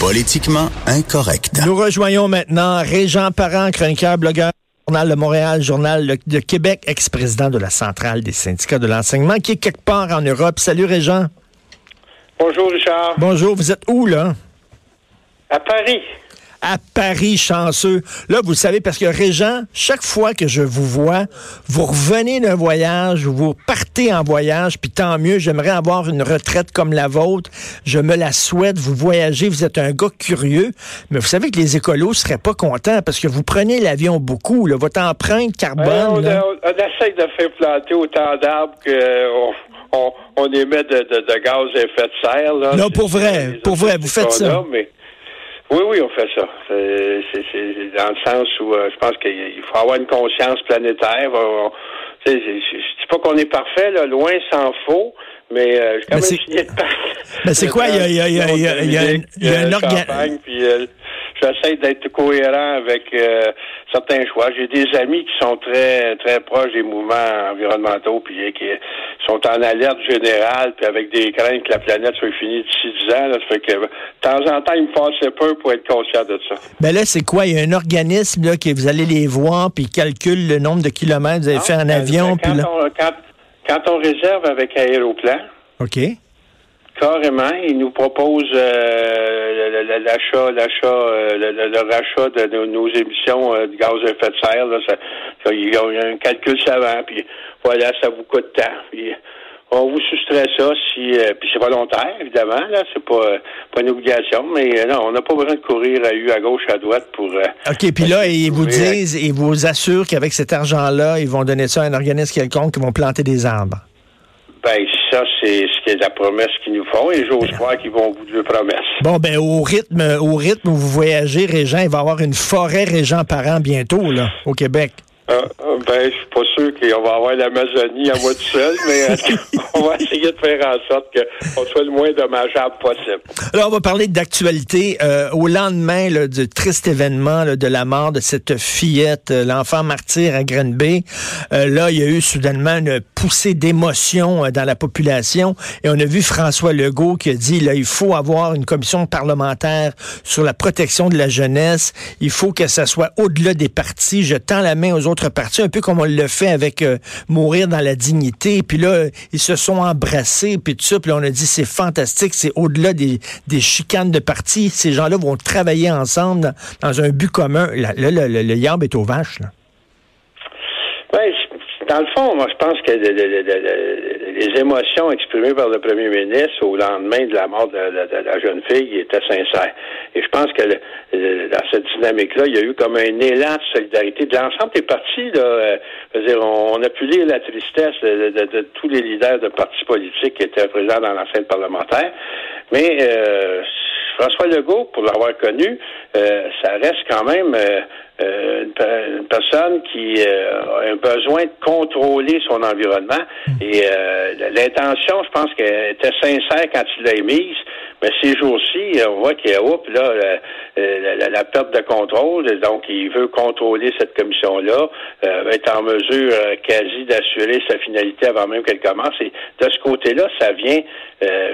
Politiquement incorrect. Nous rejoignons maintenant Régent Parent, chroniqueur, blogueur. Journal de Montréal, Journal de Québec, ex-président de la Centrale des syndicats de l'enseignement, qui est quelque part en Europe. Salut Régent. Bonjour Richard. Bonjour, vous êtes où là? À Paris à Paris chanceux. Là, vous le savez, parce que Régent, chaque fois que je vous vois, vous revenez d'un voyage, vous partez en voyage, puis tant mieux, j'aimerais avoir une retraite comme la vôtre. Je me la souhaite, vous voyagez, vous êtes un gars curieux, mais vous savez que les écolos seraient pas contents parce que vous prenez l'avion beaucoup, là, votre empreinte carbone. on, essaie de faire planter autant d'arbres qu'on on, émet de, gaz à effet de serre. Là. Non, pour vrai, pour vrai, vous faites ça. Oui, oui, on fait ça. C'est dans le sens où euh, je pense qu'il faut avoir une conscience planétaire. Je ne dis pas qu'on est parfait, là, loin s'en faut, mais euh, quand même Mais c'est quoi? Il y a, il y a, il y a, il y a, il y a un organe j'essaie d'être cohérent avec euh, certains choix. J'ai des amis qui sont très très proches des mouvements environnementaux, puis qui sont en alerte générale, puis avec des craintes que la planète soit finie d'ici 10 ans. ça fait que de temps en temps, ils me passent peu pour être conscient de ça. Ben là, c'est quoi? Il y a un organisme là, que vous allez les voir, puis calcule le nombre de kilomètres que vous avez fait en ben, avion. Quand, puis on, quand, quand on réserve avec Aéroplan, OK. Carrément, il nous propose euh, l'achat, l'achat, euh, le, rachat de nos, émissions euh, de gaz à effet de serre. Là, ça, il y a un calcul savant, puis voilà, ça vous coûte tant. Puis, on vous soustrait ça si puis c'est volontaire, évidemment, là, c'est pas, pas une obligation, mais non, on n'a pas besoin de courir à U à gauche, à droite pour OK, puis là, ils vous disent, ils vous assurent qu'avec cet argent-là, ils vont donner ça à un organisme quelconque qui vont planter des arbres. Ben, ça, c'est ce qui est la promesse qu'ils nous font et j'ose croire qu'ils vont vous dire promesse. Bon, ben, au rythme, au rythme où vous voyagez, Régent, il va y avoir une forêt Régent par an bientôt, là, au Québec. Euh, euh, ben, je suis pas sûr qu'on va avoir l'Amazonie à moi tout seul, mais euh, on va essayer de faire en sorte qu'on soit le moins dommageable possible. Alors, on va parler d'actualité. au lendemain du triste événement de la mort de cette fillette, l'enfant martyr à Grenby, là, il y a eu soudainement une poussée d'émotion dans la population et on a vu François Legault qui a dit, là, il faut avoir une commission parlementaire sur la protection de la jeunesse. Il faut que ça soit au-delà des partis. Je tends la main aux autres un peu comme on le fait avec euh, Mourir dans la dignité. Puis là, ils se sont embrassés, puis tout ça. Puis là, on a dit, c'est fantastique, c'est au-delà des, des chicanes de parti. Ces gens-là vont travailler ensemble dans, un but commun. Là, le, le, le, est aux vaches. Là. Dans le fond, moi, je pense que les émotions exprimées par le premier ministre au lendemain de la mort de, la jeune fille étaient sincères. Et je pense que dans cette dynamique-là, il y a eu comme un élan de solidarité de l'ensemble des partis. Là, euh, dire, on, a pu lire la tristesse de, tous les leaders de partis politiques qui étaient présents dans l'enceinte parlementaire. Mais euh, François Legault, pour l'avoir connu, euh, ça reste quand même euh, euh, une, personne qui a un besoin de contrôler son environnement. Mm. Et l'intention, je pense qu'elle était sincère quand il l'a émise. Mais ces jours-ci, on voit qu'il y a là, la, la, perte de contrôle. Donc, il veut contrôler cette commission-là, être en mesure quasi d'assurer sa finalité avant même qu'elle commence. Et de ce côté-là, ça vient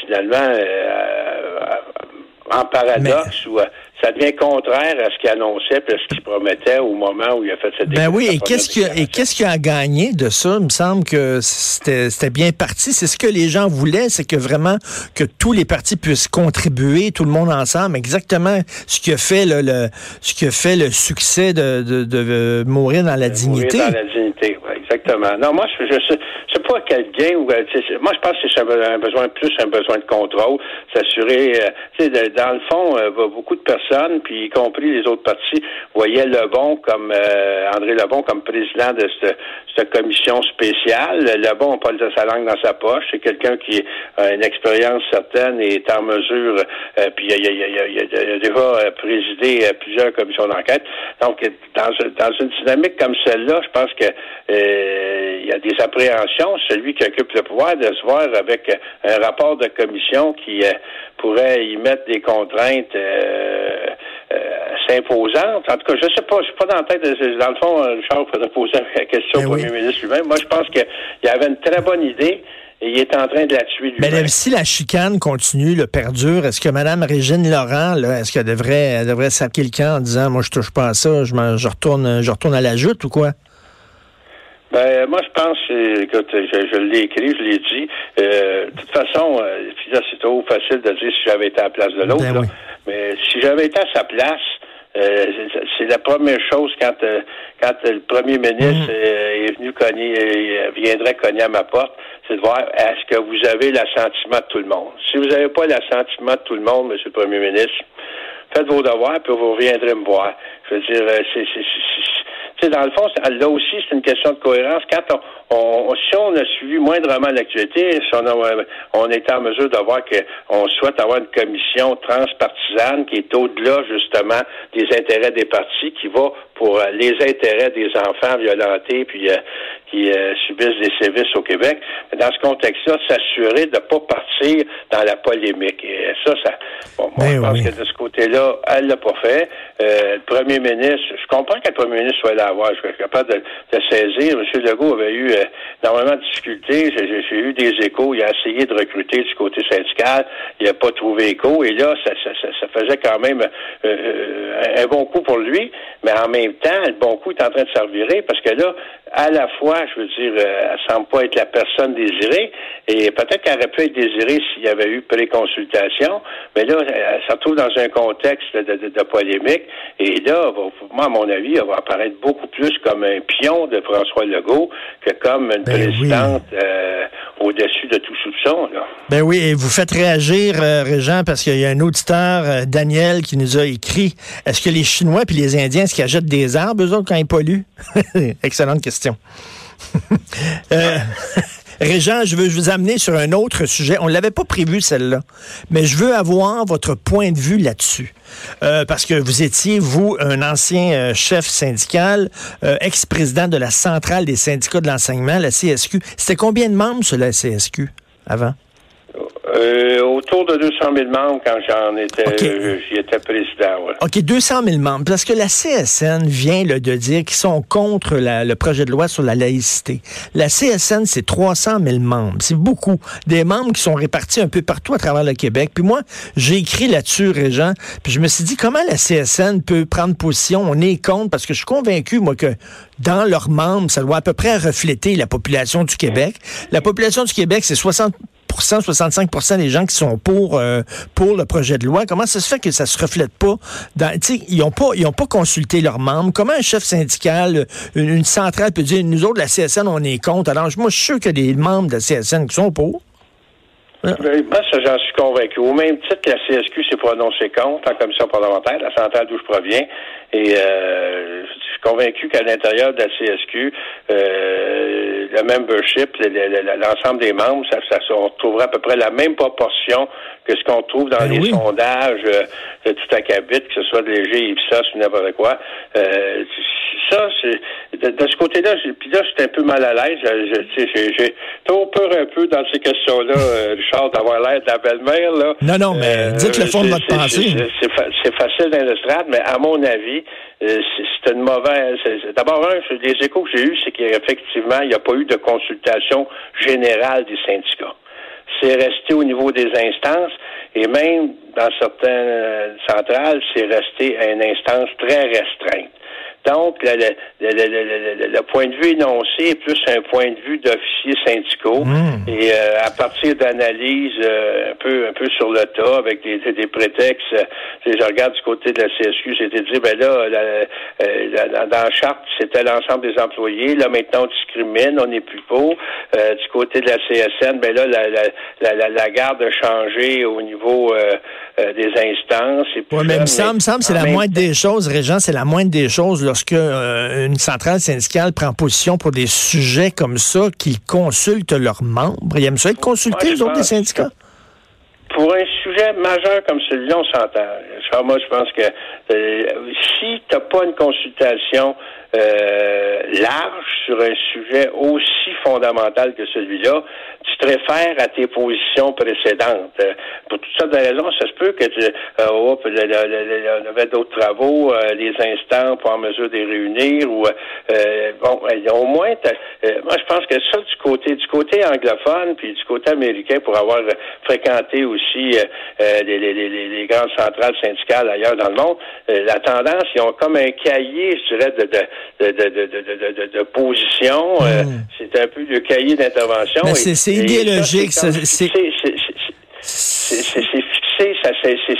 finalement en paradoxe ou euh, ça devient contraire à ce qu'il annonçait et à ce qu'il promettait au moment où il a fait cette Ben oui, et qu'est-ce qui et qu'est-ce qui a gagné de ça? Il me semble que c'était bien parti. C'est ce que les gens voulaient, c'est que vraiment que tous les partis puissent contribuer, tout le monde ensemble. Exactement ce qui a fait le, ce qui a fait le succès de, de, de, mourir dans la dignité. Mourir dans la dignité, Non, moi je, je, pas quel gain ou euh, moi je pense que c'est un besoin plus un besoin de contrôle, s'assurer euh, tu sais dans le fond euh, beaucoup de personnes puis y compris les autres partis voyaient Lebon comme André Lebon comme président de cette, cette commission spéciale. Lebon n'a pas sa langue dans sa poche, c'est quelqu'un qui a une expérience certaine et est en mesure puis il a, déjà présidé plusieurs commissions d'enquête. Donc dans, dans une dynamique comme celle-là, je pense que il y a des appréhensions celui qui occupe le pouvoir, de se voir avec un rapport de commission qui euh, pourrait y mettre des contraintes euh, euh, s'imposantes. En tout cas, je sais pas, je suis pas dans la tête. De, dans le fond, Richard faudrait poser la question au premier ministre lui-même. Moi, je pense qu'il y avait une très bonne idée. et il est en train de la tuer lui Mais là, si la chicane continue, le perdure, est-ce que Mme Régine Laurent, est-ce qu'elle devrait, elle devrait saquer le camp en disant, moi, je touche pas à ça, je retourne, je retourne à la joute ou quoi? Ben, moi, je pense, euh, écoute, je, je l'ai écrit, je l'ai dit. Euh, de toute façon, euh, c'est trop facile de dire si j'avais été à la place de l'autre. Ben oui. Mais si j'avais été à sa place, euh, c'est- la première chose quand euh, quand le premier ministre euh, est venu cogner, euh, viendrait cogner à ma porte, c'est de voir est-ce que vous avez l'assentiment de tout le monde? Si vous n'avez pas l'assentiment de tout le monde, Monsieur le Premier ministre, faites vos devoirs, puis vous reviendrez me voir. Je veux dire, c'est, sais, dans le fond, là aussi, c'est une question de cohérence. Quand on, on- si on a suivi moindrement l'actualité, si on, a, euh, on était en mesure de voir qu'on souhaite avoir une commission transpartisane qui est au-delà, justement, des intérêts des partis, qui va pour euh, les intérêts des enfants violentés puis euh, qui euh, subissent des sévices au Québec. Mais dans ce contexte-là, s'assurer de ne pas partir dans la polémique. Et ça, ça bon, moi, Ben je pense oui. que de ce côté-là, elle l'a pas fait. Euh, le premier ministre, je comprends que le premier ministre soit là à voir, je suis capable de, de saisir. M. Legault avait eu euh, énormément de difficultés. J'ai eu des échos. Il a essayé de recruter du côté syndical. Il n'a pas trouvé écho. Et là, ça, ça, ça, ça faisait quand même euh, euh, un bon coup pour lui. Mais en même temps, le bon coup est en train de servir parce que là, à la fois, je veux dire, euh, elle semble pas être la personne désirée, et peut-être qu'elle aurait pu être désirée s'il y avait eu préconsultation, mais là, elle se retrouve dans un contexte de, de- de polémique, et là, va- moi, à mon avis, elle va apparaître beaucoup plus comme un pion de François Legault que comme une Ben oui. présidente euh, au-dessus de tout soupçon, là. Ben oui, et vous faites réagir, euh, Régent, parce qu'il y a un auditeur, euh, Daniel, qui nous a écrit Est-ce que les Chinois puis les Indiens, est-ce qu'ils achètent des arbres, eux autres, quand ils polluent? Excellente question. Euh, Régent, je veux vous amener sur un autre sujet. On ne l'avait pas prévu, celle-là, mais je veux avoir votre point de vue là-dessus. Euh, parce que vous étiez, vous, un ancien euh, chef syndical, ex-président de la centrale des syndicats de l'enseignement, la CSQ. C'était combien de membres sur la CSQ avant? Euh, autour de 200 000 membres quand j'en étais, Ok. euh, j'y étais président, ouais. OK, 200 000 membres. Parce que la CSN vient là, de dire qu'ils sont contre la- le projet de loi sur la laïcité. La CSN, c'est 300 000 membres. C'est beaucoup. Des membres qui sont répartis un peu partout à travers le Québec. Puis moi, j'ai écrit là-dessus, Régent, puis je me suis dit, comment la CSN peut prendre position? On est contre, parce que je suis convaincu, moi, que dans leurs membres, ça doit à peu près refléter la population du Québec. La population du Québec, c'est 60 65 des gens qui sont pour euh, pour le projet de loi. Comment ça se fait que ça se reflète pas ils ont pas pas consulté leurs membres? Comment un chef syndical une, une centrale peut dire nous autres la CSN on est contre? Alors moi je suis sûr a des membres de la CSN qui sont pour. Ben, Moi, ça, j'en suis convaincu. Au même titre que la CSQ s'est prononcée contre en commission parlementaire, la centrale d'où je proviens, et euh, je suis convaincu qu'à l'intérieur de la CSQ, euh, le membership, le- le- le- l'ensemble des membres, ça, ça, se retrouverait à peu près la même proportion que ce qu'on trouve dans Ben les oui. sondages euh, de tout à cabit, que ce soit de léger, Ipsos ou n'importe quoi. Euh, ça, c'est de, de ce côté-là, puis là, j'étais un peu mal à l'aise. J'ai trop peur un peu dans ces questions-là, euh, Richard, d'avoir l'air de la belle-mère. là. Non, non, mais dites le fond de votre pensée. c'est- C'est fa- c'est facile dans l'estrade, mais à mon avis, euh, c'est une mauvaise. D'abord, un, les échos que j'ai eus, c'est qu'effectivement, il n'y a pas eu de consultation générale des syndicats. C'est resté au niveau des instances et même dans certaines euh, centrales, c'est resté à une instance très restreinte. Donc, le, le- le- le- le- le point de vue énoncé est plus un point de vue d'officiers syndicaux. Mmh. Et euh, à partir d'analyses euh, un peu un peu sur le tas, avec des, des- prétextes, euh, je regarde du côté de la CSQ, c'était dit, ben là, la- la- la- dans la charte, c'était l'ensemble des employés. Là, maintenant, on discrimine, on n'est plus. Euh, du côté de la CSN, ben là, la, la, la, la- garde a changé au niveau des instances. Et puis Oui, mais il là, me semble, c'est la moindre des choses, Régent, c'est la moindre des choses lorsque euh, une centrale syndicale prend position pour des sujets comme ça, qu'ils consultent leurs membres. Ils aiment ça être consultés, les autres, des syndicats? Pour un sujet majeur comme celui-là, on s'entend. moi, je pense que euh, si tu n'as pas une consultation euh, large sur un sujet aussi fondamental que celui-là, tu te réfères à tes positions précédentes. Euh, pour toutes sortes de raisons, ça se peut que tu euh, oh, on avait d'autres travaux, des instants pour en mesure de les réunir ou bon, au moins moi je pense que ça du côté du côté anglophone puis du côté américain pour avoir fréquenté aussi les, les, les, les, grandes centrales syndicales ailleurs dans le monde, la tendance, ils ont comme un cahier, je dirais, de, de de, de, de, de position. Euh, hmm. c'est un peu le cahier d'intervention. C'est idéologique. C'est fixé,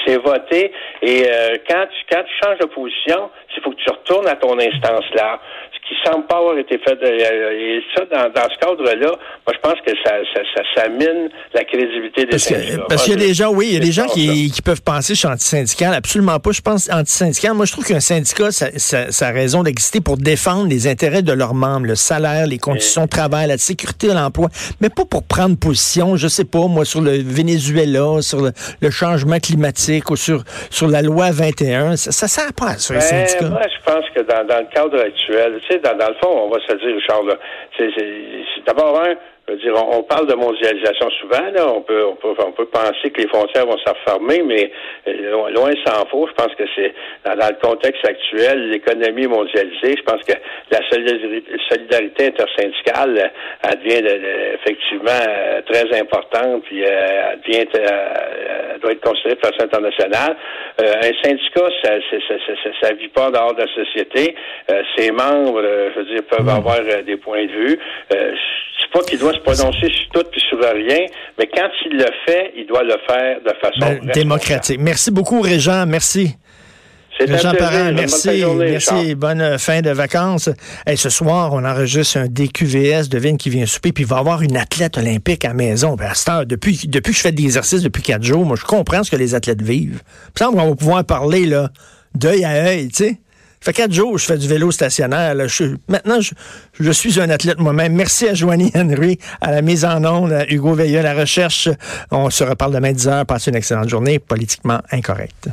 c'est voté. Et euh, quand, tu, quand tu changes de position, il faut que tu retournes à ton instance là qui semble pas avoir été fait. et ça, dans, dans ce cadre-là, moi, je pense que ça, ça, ça, ça mine la crédibilité des parce syndicats. parce qu'il y a des gens, oui, il y a des gens qui, qui, peuvent penser je suis antisyndical. Absolument pas. Je pense antisyndical. Moi, je trouve qu'un syndicat, ça, ça, a raison d'exister pour défendre les intérêts de leurs membres, le salaire, les conditions de travail, la sécurité de l'emploi, mais pas pour prendre position, je sais pas, moi, sur le Venezuela, sur le, changement climatique ou sur, sur la loi 21. Ça, ça sert pas à ça, les ben, syndicats. Moi, je pense que dans, dans le cadre actuel, tu sais, dans, dans, le fond, on va se dire, Richard, c'est d'abord un, dire, on, parle de mondialisation souvent, là. On peut, on peut, on peut penser que les frontières vont se refermer, mais euh, loin s'en faut. Je pense que c'est dans, le contexte actuel, l'économie mondialisée. Je pense que la solidarité intersyndicale, elle devient devient euh, très importante, puis euh, elle devient, elle doit être considérée de façon internationale. un syndicat, ça, ça, ça, ça, vit pas dehors de la société. ses membres, je veux dire, peuvent mmh. avoir des points de vue. pas qu'il doit se prononcer sur tout et sur rien, mais quand il le fait, il doit le faire de façon ben, démocratique. Merci beaucoup, Régent. Merci. Régent Parent, merci. Bonne merci. Bonne euh, fin de vacances. Et ce soir, on enregistre un DQVS, devine qui vient souper, puis il va avoir une athlète olympique à la maison. Ben, à depuis, depuis que je fais de l'exercice depuis quatre jours, moi, je comprends ce que les athlètes vivent. Puis on va pouvoir parler, là, d'œil à œil, tu sais fait quatre jours, je fais du vélo stationnaire. maintenant, je, suis un athlète moi-même. Merci à Joanie Henry, à la mise en onde, à Hugo Veilleux, à la recherche. On se reparle demain 10 heures. Passez une excellente journée politiquement incorrecte.